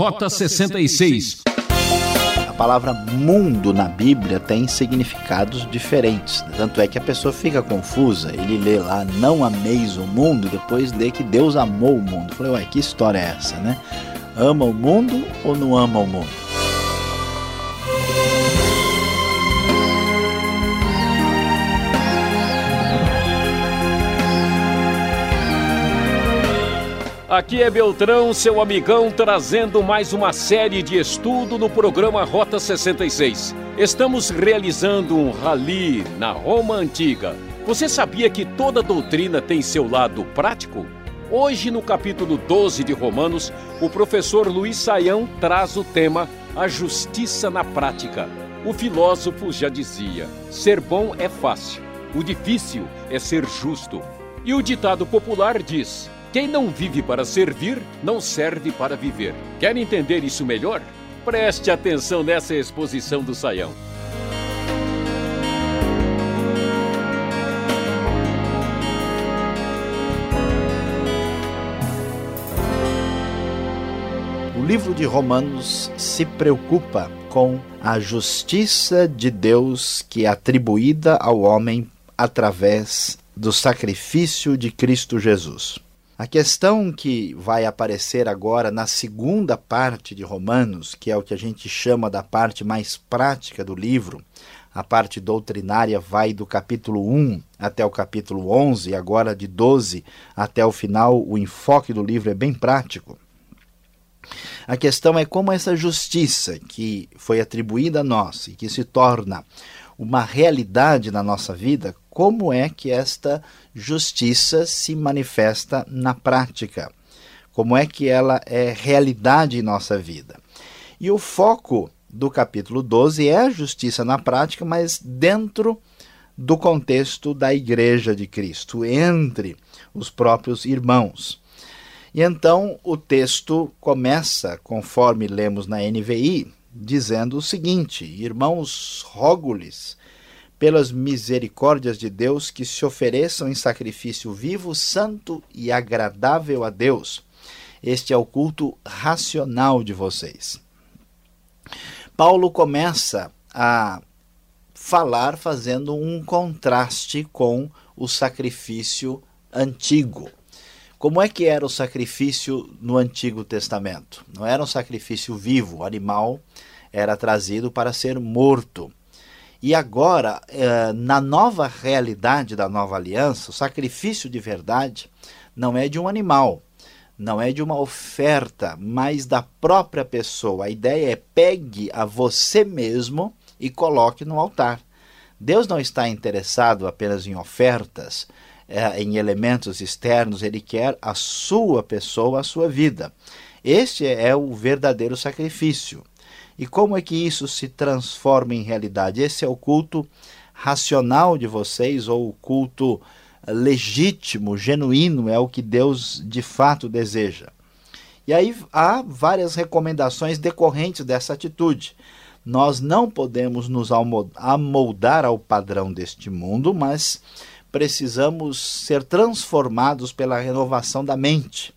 Rota 66. A palavra mundo na Bíblia tem significados diferentes. Tanto é que a pessoa fica confusa. Ele lê lá, não ameis o mundo, depois lê que Deus amou o mundo. Falei, ué, que história é essa, né? Ama o mundo ou não ama o mundo? Aqui é Beltrão, seu amigão, trazendo mais uma série de estudo no programa Rota 66. Estamos realizando um rally na Roma Antiga. Você sabia que toda doutrina tem seu lado prático? Hoje, no capítulo 12 de Romanos, o professor Luiz Saião traz o tema A Justiça na Prática. O filósofo já dizia: ser bom é fácil, o difícil é ser justo. E o ditado popular diz: quem não vive para servir, não serve para viver. Quer entender isso melhor? Preste atenção nessa exposição do Saião. O livro de Romanos se preocupa com a justiça de Deus que é atribuída ao homem através do sacrifício de Cristo Jesus. A questão que vai aparecer agora na segunda parte de Romanos, que é o que a gente chama da parte mais prática do livro, a parte doutrinária vai do capítulo 1 até o capítulo 11, agora de 12 até o final, o enfoque do livro é bem prático. A questão é como essa justiça que foi atribuída a nós e que se torna uma realidade na nossa vida, como é que esta justiça se manifesta na prática? Como é que ela é realidade em nossa vida? E o foco do capítulo 12 é a justiça na prática, mas dentro do contexto da Igreja de Cristo, entre os próprios irmãos. E então o texto começa, conforme lemos na NVI, dizendo o seguinte: Irmãos, rogo-lhes, pelas misericórdias de Deus, que se ofereçam em sacrifício vivo, santo e agradável a Deus. Este é o culto racional de vocês. Paulo começa a falar fazendo um contraste com o sacrifício antigo. Como é que era o sacrifício no Antigo Testamento? Não era um sacrifício vivo, o animal era trazido para ser morto. E agora, eh, na nova realidade da nova aliança, o sacrifício de verdade não é de um animal, não é de uma oferta, mas da própria pessoa. A ideia é pegue a você mesmo e coloque no altar. Deus não está interessado apenas em ofertas, é, em elementos externos, ele quer a sua pessoa, a sua vida. Este é o verdadeiro sacrifício. E como é que isso se transforma em realidade? Esse é o culto racional de vocês, ou o culto legítimo, genuíno, é o que Deus de fato deseja. E aí há várias recomendações decorrentes dessa atitude. Nós não podemos nos amoldar ao padrão deste mundo, mas precisamos ser transformados pela renovação da mente.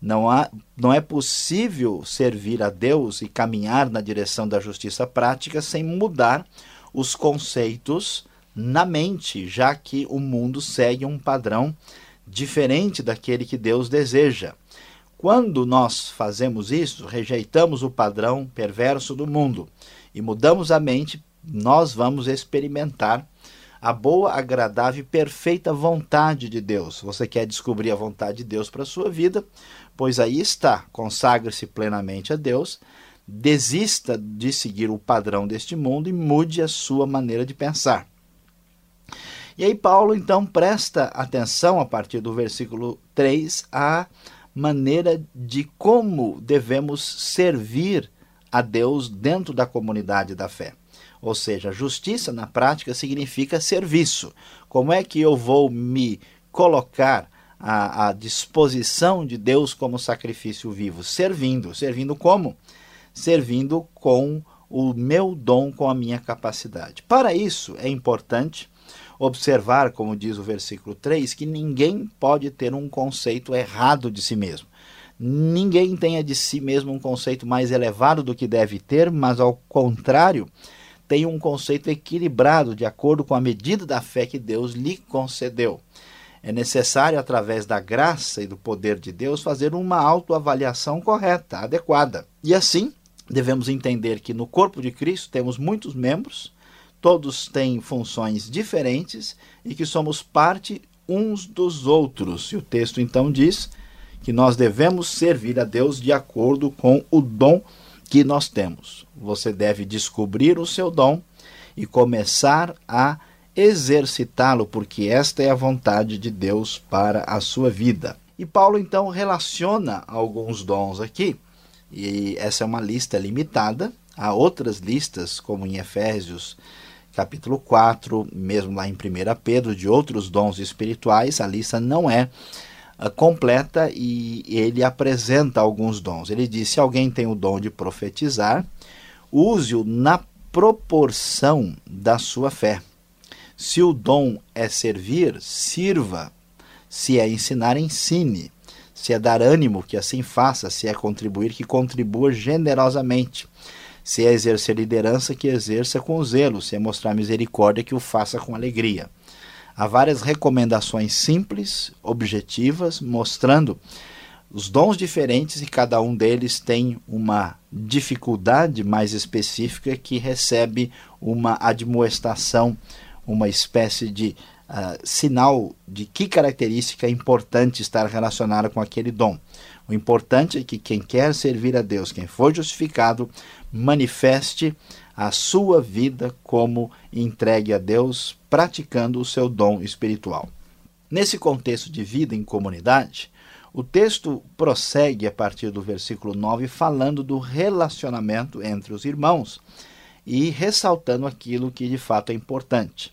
Não, há, não é possível servir a Deus e caminhar na direção da justiça prática sem mudar os conceitos na mente, já que o mundo segue um padrão diferente daquele que Deus deseja. Quando nós fazemos isso, rejeitamos o padrão perverso do mundo e mudamos a mente, nós vamos experimentar a boa, agradável e perfeita vontade de Deus. Você quer descobrir a vontade de Deus para a sua vida? Pois aí está, consagre-se plenamente a Deus, desista de seguir o padrão deste mundo e mude a sua maneira de pensar. E aí Paulo então presta atenção a partir do versículo 3 à maneira de como devemos servir a Deus dentro da comunidade da fé. Ou seja, justiça na prática significa serviço. Como é que eu vou me colocar à, à disposição de Deus como sacrifício vivo? Servindo. Servindo como? Servindo com o meu dom, com a minha capacidade. Para isso, é importante observar, como diz o versículo 3, que ninguém pode ter um conceito errado de si mesmo. ninguém tenha de si mesmo um conceito mais elevado do que deve ter, mas ao contrário, tem um conceito equilibrado de acordo com a medida da fé que Deus lhe concedeu. É necessário, através da graça e do poder de Deus, fazer uma autoavaliação correta, adequada. E assim, devemos entender que no corpo de Cristo temos muitos membros, todos têm funções diferentes e que somos parte uns dos outros. E o texto então diz que nós devemos servir a Deus de acordo com o dom que nós temos. Você deve descobrir o seu dom e começar a exercitá-lo, porque esta é a vontade de Deus para a sua vida. E Paulo então relaciona alguns dons aqui, e essa é uma lista limitada. Há outras listas, como em Efésios capítulo 4, mesmo lá em 1 Pedro, de outros dons espirituais, a lista não é completa e ele apresenta alguns dons. Ele diz: se alguém tem o dom de profetizar, use-o na proporção da sua fé. Se o dom é servir, sirva. Se é ensinar, ensine. Se é dar ânimo, que assim faça. Se é contribuir, que contribua generosamente. Se é exercer liderança, que exerça com zelo. Se é mostrar misericórdia, que o faça com alegria. Há várias recomendações simples, objetivas, mostrando os dons diferentes e cada um deles tem uma dificuldade mais específica que recebe uma admoestação uma espécie de uh, sinal de que característica é importante estar relacionada com aquele dom. O importante é que quem quer servir a Deus, quem for justificado, manifeste a sua vida como entregue a Deus, praticando o seu dom espiritual. Nesse contexto de vida em comunidade, o texto prossegue a partir do versículo 9 falando do relacionamento entre os irmãos e ressaltando aquilo que de fato é importante.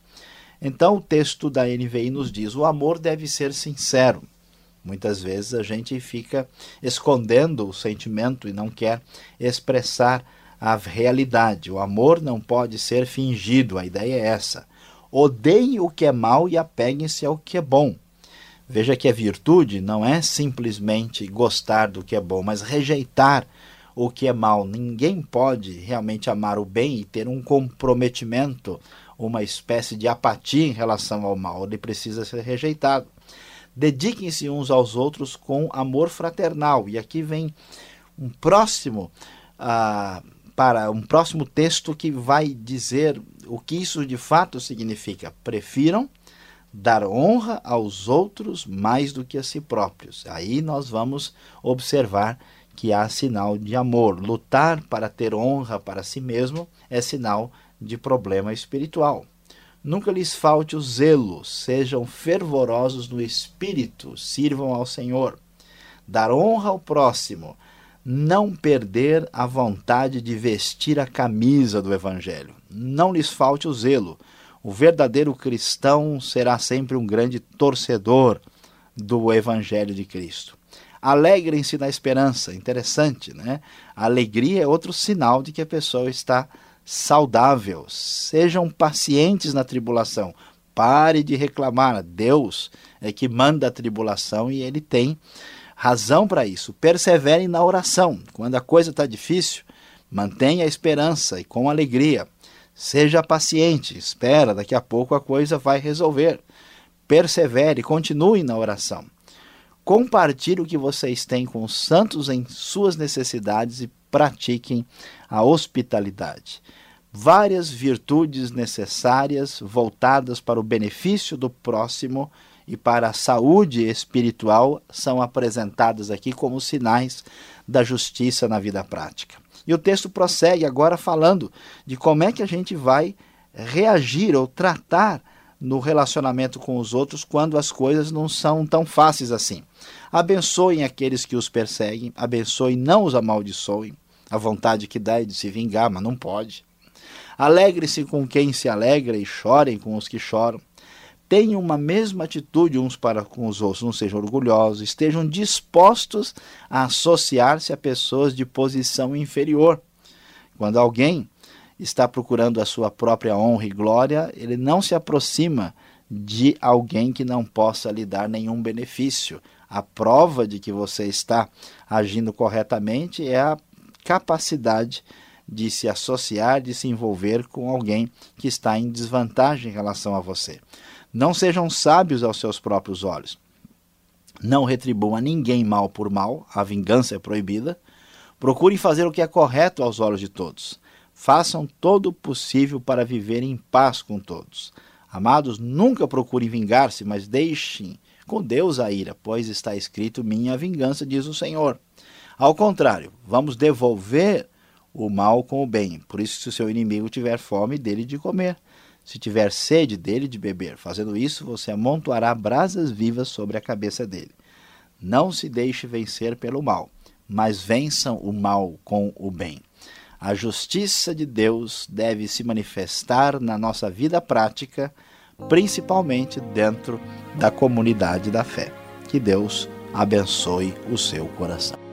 Então, o texto da NVI nos diz: o amor deve ser sincero. Muitas vezes a gente fica escondendo o sentimento e não quer expressar a realidade. O amor não pode ser fingido, a ideia é essa. Odeiem o que é mal e apeguem-se ao que é bom. Veja que a virtude não é simplesmente gostar do que é bom, mas rejeitar o que é mal. Ninguém pode realmente amar o bem e ter um comprometimento uma espécie de apatia em relação ao mal, ele precisa ser rejeitado. Dediquem-se uns aos outros com amor fraternal. E aqui vem um próximo ah, para um próximo texto que vai dizer o que isso de fato significa. Prefiram dar honra aos outros mais do que a si próprios. Aí nós vamos observar que há sinal de amor. Lutar para ter honra para si mesmo é sinal de problema espiritual. Nunca lhes falte o zelo, sejam fervorosos no espírito, sirvam ao Senhor. Dar honra ao próximo, não perder a vontade de vestir a camisa do Evangelho. Não lhes falte o zelo. O verdadeiro cristão será sempre um grande torcedor do Evangelho de Cristo. Alegrem-se na esperança. Interessante, né? A alegria é outro sinal de que a pessoa está saudável. Sejam pacientes na tribulação. Pare de reclamar. Deus é que manda a tribulação e ele tem razão para isso. Perseverem na oração. Quando a coisa está difícil, mantenha a esperança e com alegria. Seja paciente, espera, daqui a pouco a coisa vai resolver. Persevere, continue na oração. Compartilhe o que vocês têm com os santos em suas necessidades e pratiquem a hospitalidade. Várias virtudes necessárias voltadas para o benefício do próximo e para a saúde espiritual são apresentadas aqui como sinais da justiça na vida prática. E o texto prossegue agora falando de como é que a gente vai reagir ou tratar no relacionamento com os outros quando as coisas não são tão fáceis assim. Abençoem aqueles que os perseguem, abençoem, não os amaldiçoem, a vontade que dá é de se vingar, mas não pode. Alegre-se com quem se alegra e chorem com os que choram. Tenham uma mesma atitude uns para com os outros, não sejam orgulhosos, estejam dispostos a associar-se a pessoas de posição inferior. Quando alguém está procurando a sua própria honra e glória, ele não se aproxima de alguém que não possa lhe dar nenhum benefício. A prova de que você está agindo corretamente é a capacidade de se associar, de se envolver com alguém que está em desvantagem em relação a você. Não sejam sábios aos seus próprios olhos. Não retribuam a ninguém mal por mal, a vingança é proibida. Procurem fazer o que é correto aos olhos de todos. Façam todo o possível para viver em paz com todos. Amados, nunca procurem vingar-se, mas deixem com Deus a ira, pois está escrito: Minha vingança, diz o Senhor. Ao contrário, vamos devolver o mal com o bem. Por isso, se o seu inimigo tiver fome, dele de comer. Se tiver sede, dele de beber. Fazendo isso, você amontoará brasas vivas sobre a cabeça dele. Não se deixe vencer pelo mal, mas vençam o mal com o bem. A justiça de Deus deve se manifestar na nossa vida prática, principalmente dentro da comunidade da fé. Que Deus abençoe o seu coração.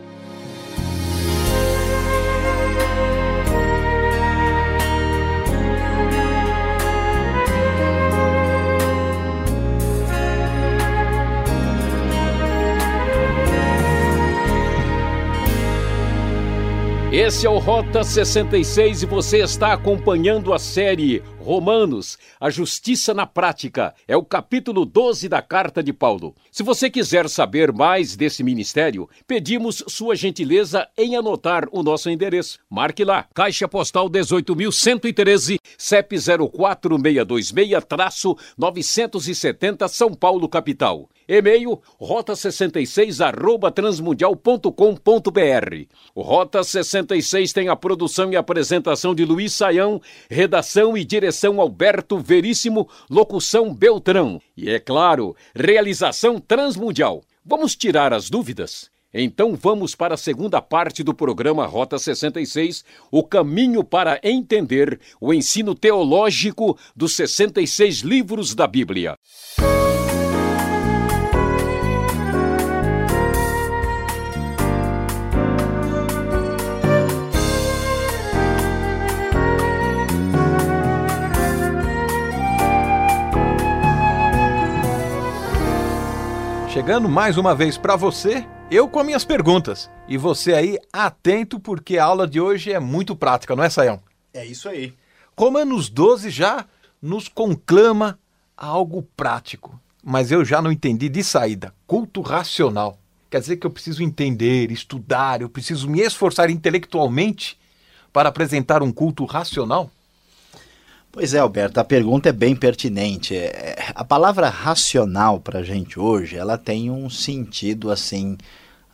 Esse é o Rota 66 e você está acompanhando a série Romanos, a Justiça na Prática. É o capítulo 12 da Carta de Paulo. Se você quiser saber mais desse ministério, pedimos sua gentileza em anotar o nosso endereço. Marque lá, Caixa Postal 18.113, CEP 04626-970 São Paulo, capital. E-mail rota66 arroba transmundial.com.br. O Rota 66 tem a produção e apresentação de Luiz Saião, redação e direção Alberto Veríssimo, locução Beltrão. E é claro, realização Transmundial. Vamos tirar as dúvidas? Então vamos para a segunda parte do programa Rota 66, o caminho para entender o ensino teológico dos 66 livros da Bíblia. Chegando mais uma vez para você, eu com minhas perguntas. E você aí atento porque a aula de hoje é muito prática, não é, Saião? É isso aí. Romanos 12 já nos conclama a algo prático. Mas eu já não entendi de saída. Culto racional. Quer dizer que eu preciso entender, estudar, eu preciso me esforçar intelectualmente para apresentar um culto racional? Pois é, Alberto, a pergunta é bem pertinente. É, a palavra racional para a gente hoje, ela tem um sentido assim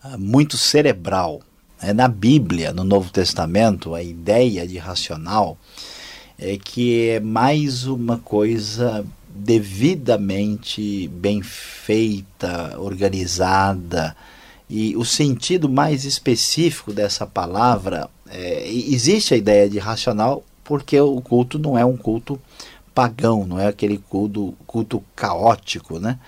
ah, muito cerebral. É, na Bíblia, no Novo Testamento, a ideia de racional é que é mais uma coisa devidamente bem feita, organizada. E o sentido mais específico dessa palavra, é, existe a ideia de racional porque o culto não é um culto pagão, não é aquele culto, culto caótico, né?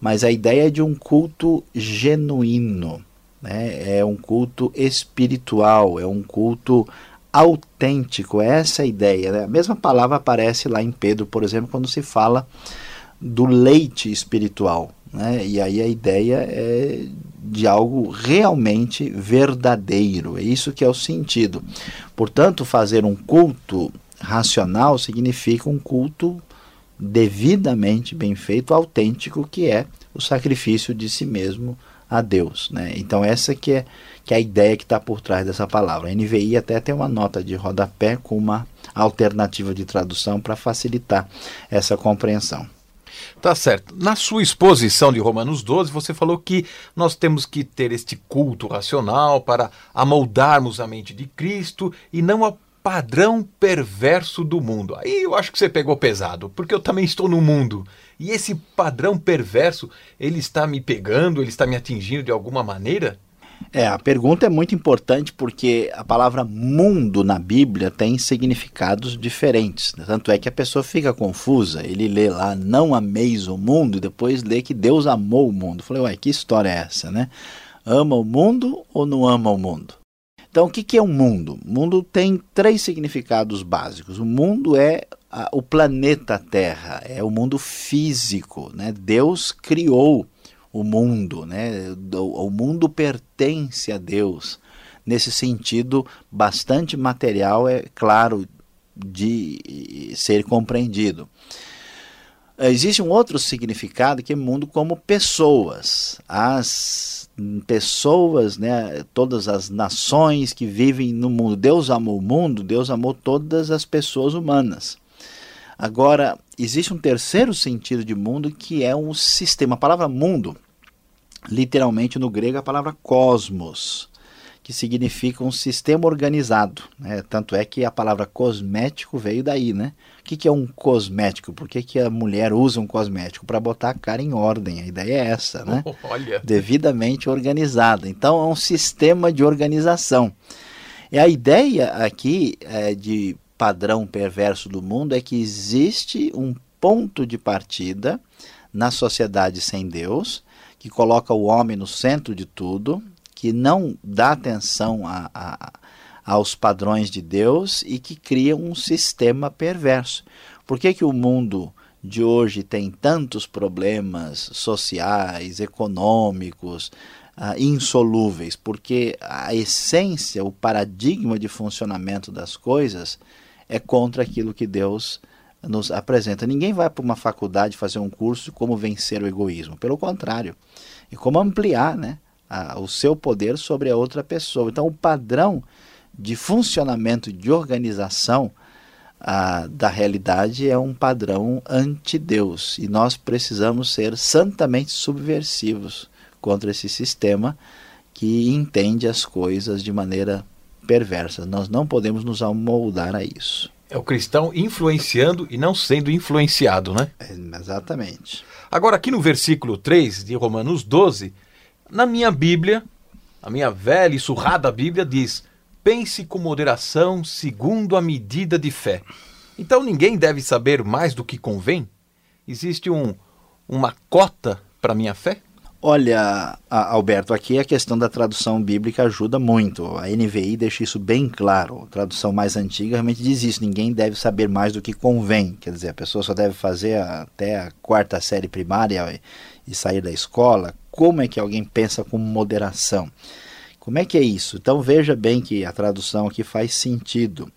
Mas a ideia é de um culto genuíno, né? É um culto espiritual, é um culto autêntico, é essa a ideia. Né? A mesma palavra aparece lá em Pedro, por exemplo, quando se fala do leite espiritual. Né? E aí a ideia é de algo realmente verdadeiro. É isso que é o sentido. Portanto, fazer um culto racional significa um culto devidamente bem feito, autêntico, que é o sacrifício de si mesmo a Deus. Né? Então essa que é, que é a ideia que está por trás dessa palavra. A NVI até tem uma nota de rodapé com uma alternativa de tradução para facilitar essa compreensão. Tá certo. Na sua exposição de Romanos 12, você falou que nós temos que ter este culto racional para amoldarmos a mente de Cristo e não ao padrão perverso do mundo. Aí eu acho que você pegou pesado, porque eu também estou no mundo. E esse padrão perverso, ele está me pegando, ele está me atingindo de alguma maneira? É, a pergunta é muito importante porque a palavra mundo na Bíblia tem significados diferentes. Tanto é que a pessoa fica confusa. Ele lê lá, não ameis o mundo, e depois lê que Deus amou o mundo. Falei, ué, que história é essa, né? Ama o mundo ou não ama o mundo? Então, o que é um mundo? O mundo tem três significados básicos. O mundo é o planeta Terra, é o mundo físico. Né? Deus criou o mundo, né? O, mundo pertence a Deus. Nesse sentido, bastante material é claro de ser compreendido. Existe um outro significado que é mundo como pessoas. As pessoas, né, todas as nações que vivem no mundo. Deus amou o mundo, Deus amou todas as pessoas humanas. Agora, existe um terceiro sentido de mundo que é um sistema. A palavra mundo, literalmente no grego, é a palavra cosmos, que significa um sistema organizado. Né? Tanto é que a palavra cosmético veio daí, né? O que, que é um cosmético? Por que, que a mulher usa um cosmético? Para botar a cara em ordem. A ideia é essa, né? Olha. Devidamente organizada. Então, é um sistema de organização. E a ideia aqui é, de padrão perverso do mundo é que existe um ponto de partida na sociedade sem Deus, que coloca o homem no centro de tudo, que não dá atenção a, a, aos padrões de Deus e que cria um sistema perverso. Por que, que o mundo de hoje tem tantos problemas sociais, econômicos, uh, insolúveis? Porque a essência, o paradigma de funcionamento das coisas é contra aquilo que Deus nos apresenta. Ninguém vai para uma faculdade fazer um curso como vencer o egoísmo. Pelo contrário, e como ampliar né, a, o seu poder sobre a outra pessoa. Então, o padrão de funcionamento, de organização a, da realidade é um padrão anti-Deus. E nós precisamos ser santamente subversivos contra esse sistema que entende as coisas de maneira perversas. Nós não podemos nos amoldar a isso. É o cristão influenciando e não sendo influenciado, né? É, exatamente. Agora, aqui no versículo 3 de Romanos 12, na minha Bíblia, a minha velha e surrada Bíblia diz: pense com moderação segundo a medida de fé. Então ninguém deve saber mais do que convém? Existe um, uma cota para minha fé? Olha, Alberto, aqui a questão da tradução bíblica ajuda muito. A NVI deixa isso bem claro. A tradução mais antiga realmente diz isso: ninguém deve saber mais do que convém. Quer dizer, a pessoa só deve fazer até a quarta série primária e sair da escola. Como é que alguém pensa com moderação? Como é que é isso? Então veja bem que a tradução aqui faz sentido.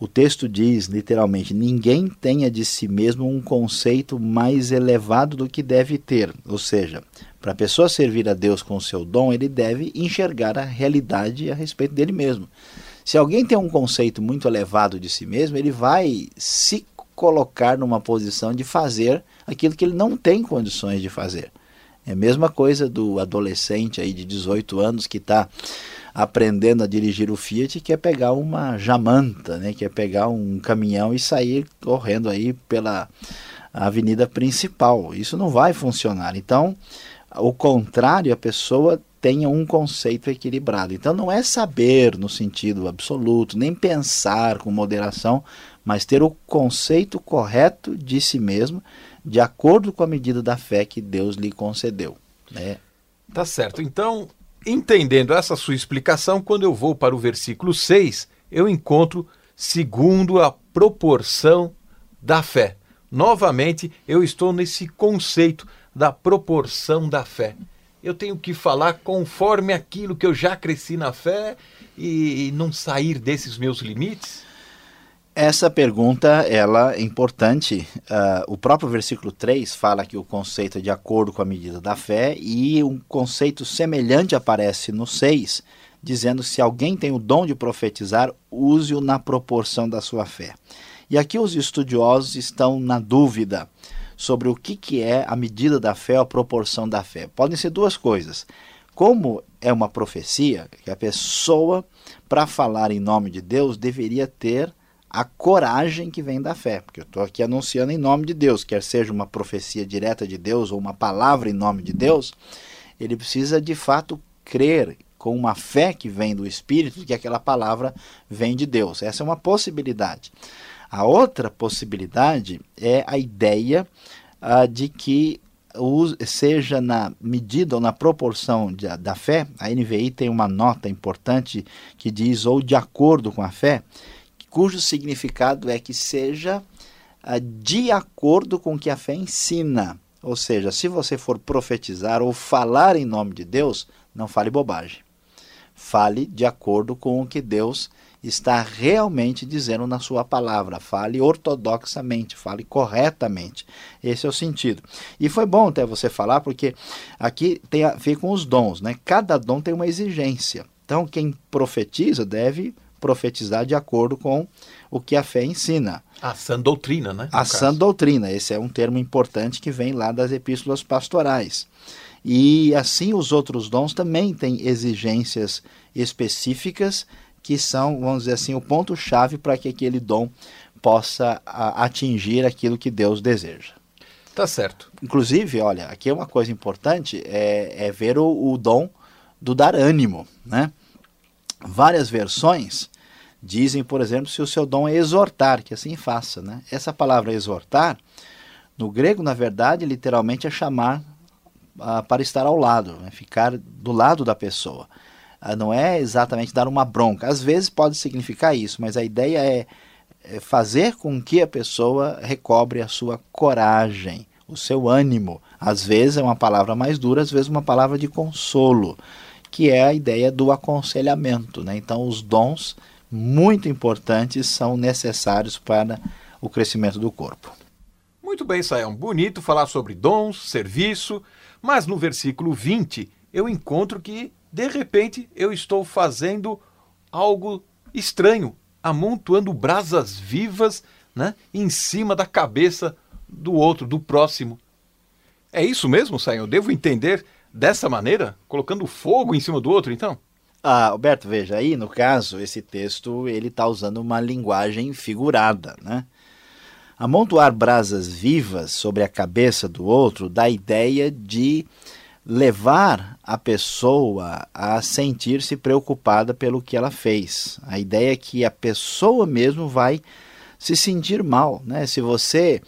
O texto diz, literalmente, ninguém tenha de si mesmo um conceito mais elevado do que deve ter. Ou seja, para a pessoa servir a Deus com o seu dom, ele deve enxergar a realidade a respeito dele mesmo. Se alguém tem um conceito muito elevado de si mesmo, ele vai se colocar numa posição de fazer aquilo que ele não tem condições de fazer. É a mesma coisa do adolescente aí de 18 anos que está aprendendo a dirigir o Fiat quer pegar uma jamanta, né? quer pegar um caminhão e sair correndo aí pela avenida principal. Isso não vai funcionar. Então, o contrário, a pessoa tenha um conceito equilibrado. Então, não é saber no sentido absoluto, nem pensar com moderação, mas ter o conceito correto de si mesmo, de acordo com a medida da fé que Deus lhe concedeu. Né? Tá certo. Então, Entendendo essa sua explicação, quando eu vou para o versículo 6, eu encontro segundo a proporção da fé. Novamente, eu estou nesse conceito da proporção da fé. Eu tenho que falar conforme aquilo que eu já cresci na fé e não sair desses meus limites? Essa pergunta ela é importante. Uh, o próprio versículo 3 fala que o conceito é de acordo com a medida da fé, e um conceito semelhante aparece no 6, dizendo se alguém tem o dom de profetizar, use-o na proporção da sua fé. E aqui os estudiosos estão na dúvida sobre o que, que é a medida da fé a proporção da fé. Podem ser duas coisas. Como é uma profecia, que a pessoa, para falar em nome de Deus, deveria ter a coragem que vem da fé, porque eu estou aqui anunciando em nome de Deus, quer seja uma profecia direta de Deus ou uma palavra em nome de Deus, ele precisa de fato crer com uma fé que vem do Espírito que aquela palavra vem de Deus. Essa é uma possibilidade. A outra possibilidade é a ideia uh, de que seja na medida ou na proporção de, da fé, a NVI tem uma nota importante que diz ou de acordo com a fé, cujo significado é que seja uh, de acordo com o que a fé ensina. Ou seja, se você for profetizar ou falar em nome de Deus, não fale bobagem. Fale de acordo com o que Deus está realmente dizendo na sua palavra. Fale ortodoxamente, fale corretamente. Esse é o sentido. E foi bom até você falar, porque aqui tem a ver com os dons, né? Cada dom tem uma exigência. Então, quem profetiza deve profetizar de acordo com o que a fé ensina. A sã doutrina, né? A sã doutrina, esse é um termo importante que vem lá das epístolas pastorais. E assim os outros dons também têm exigências específicas que são, vamos dizer assim, o ponto-chave para que aquele dom possa a, atingir aquilo que Deus deseja. Tá certo. Inclusive, olha, aqui é uma coisa importante, é, é ver o, o, dom do dar ânimo, né? Várias versões dizem, por exemplo, se o seu dom é exortar, que assim faça, né? Essa palavra exortar, no grego, na verdade, literalmente é chamar uh, para estar ao lado, né? ficar do lado da pessoa. Ah, não é exatamente dar uma bronca. Às vezes pode significar isso, mas a ideia é, é fazer com que a pessoa recobre a sua coragem, o seu ânimo. Às vezes é uma palavra mais dura, às vezes uma palavra de consolo, que é a ideia do aconselhamento. Né? Então, os dons muito importantes são necessários para o crescimento do corpo. Muito bem, Sayão. Bonito falar sobre dons, serviço, mas no versículo 20 eu encontro que de repente eu estou fazendo algo estranho, amontoando brasas vivas né, em cima da cabeça do outro, do próximo. É isso mesmo? Eu devo entender dessa maneira? Colocando fogo em cima do outro, então? Ah, Alberto, veja, aí no caso, esse texto ele está usando uma linguagem figurada, né? Amontoar brasas vivas sobre a cabeça do outro dá a ideia de levar a pessoa a sentir-se preocupada pelo que ela fez. A ideia é que a pessoa mesmo vai se sentir mal. Né? Se você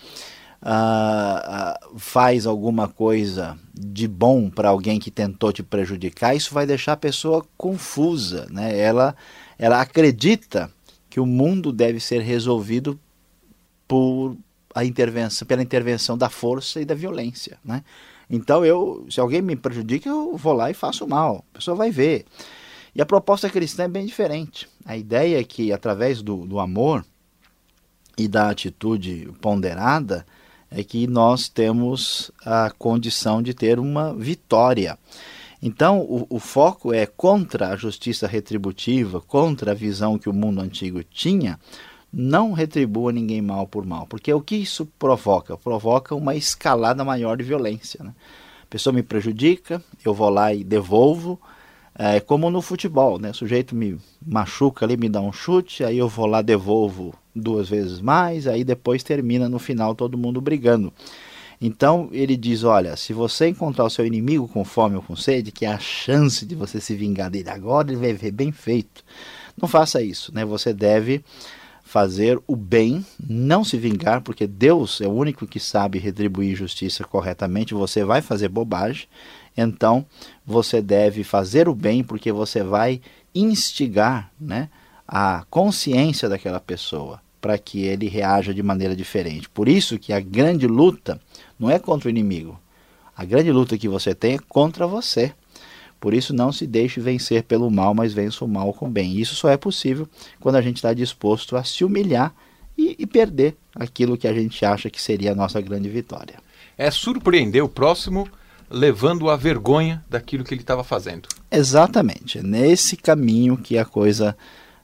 uh, uh, faz alguma coisa de bom para alguém que tentou te prejudicar, isso vai deixar a pessoa confusa. Né? Ela, ela acredita que o mundo deve ser resolvido por a intervenção, pela intervenção da força e da violência. Né? Então, eu, se alguém me prejudica, eu vou lá e faço mal. A pessoa vai ver. E a proposta cristã é bem diferente. A ideia é que, através do, do amor e da atitude ponderada, é que nós temos a condição de ter uma vitória. Então, o, o, foco é contra a justiça retributiva, contra a visão que o mundo antigo tinha, não retribua ninguém mal por mal, porque o que isso provoca? Provoca uma escalada maior de violência. Né? A pessoa me prejudica, eu vou lá e devolvo, é como no futebol, né? O sujeito me machuca ali, me dá um chute, aí eu vou lá, devolvo duas vezes mais, aí depois termina no final todo mundo brigando. Então ele diz: olha, se você encontrar o seu inimigo com fome ou com sede, que é a chance de você se vingar dele agora, ele vai ver bem feito. Não faça isso, né? Você deve fazer o bem, não se vingar, porque Deus é o único que sabe retribuir justiça corretamente. Você vai fazer bobagem, então você deve fazer o bem, porque você vai instigar né, a consciência daquela pessoa para que ele reaja de maneira diferente. Por isso que a grande luta não é contra o inimigo. A grande luta que você tem é contra você. Por isso, não se deixe vencer pelo mal, mas vença o mal com o bem. Isso só é possível quando a gente está disposto a se humilhar e, e, perder aquilo que a gente acha que seria a nossa grande vitória. É surpreender o próximo levando a vergonha daquilo que ele estava fazendo. Exatamente. É nesse caminho que a coisa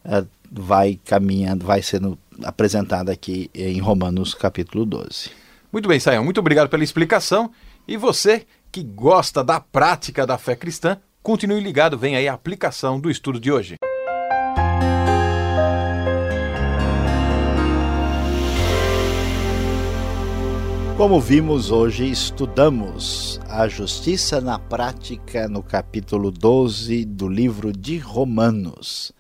é, vai caminhando, vai sendo apresentada aqui em Romanos capítulo 12. Muito bem, Sayão. Muito obrigado pela explicação. E você que gosta da prática da fé cristã, Continue ligado, vem aí a aplicação do estudo de hoje. Como vimos hoje, estudamos a justiça na prática no capítulo 12 do livro de Romanos.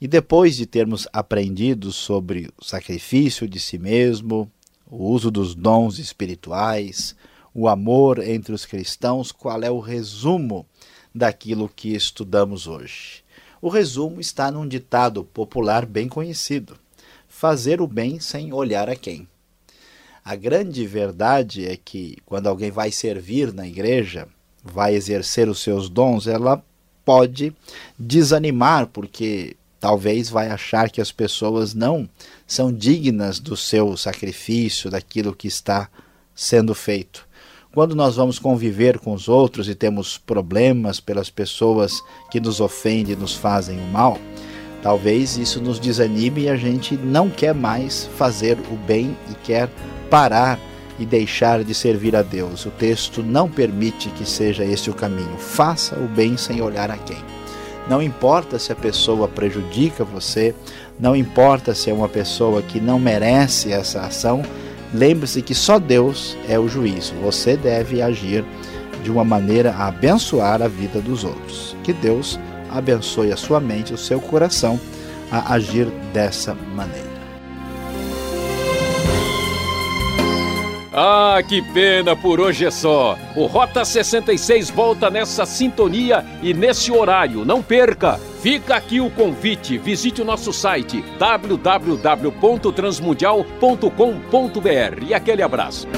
E depois de termos aprendido sobre o sacrifício de si mesmo, o uso dos dons espirituais, o amor entre os cristãos, qual é o resumo daquilo que estudamos hoje. O resumo está num ditado popular bem conhecido: fazer o bem sem olhar a quem. A grande verdade é que quando alguém vai servir na igreja, vai exercer os seus dons, ela pode desanimar, porque talvez vai achar que as pessoas não são dignas do seu sacrifício, daquilo que está sendo feito. Quando nós vamos conviver com os outros e temos problemas pelas pessoas que nos ofendem e nos fazem o mal, talvez isso nos desanime e a gente não quer mais fazer o bem e quer parar e deixar de servir a Deus. O texto não permite que seja esse o caminho. Faça o bem sem olhar a quem. Não importa se a pessoa prejudica você, não importa se é uma pessoa que não merece essa ação, lembre-se que só Deus é o juízo. Você deve agir de uma maneira a abençoar a vida dos outros. Que Deus abençoe a sua mente, o seu coração a agir dessa maneira. Ah, que pena, por hoje é só. O Rota 66 volta nessa sintonia e nesse horário. Não perca! Fica aqui o convite. Visite o nosso site www.transmundial.com.br. E aquele abraço.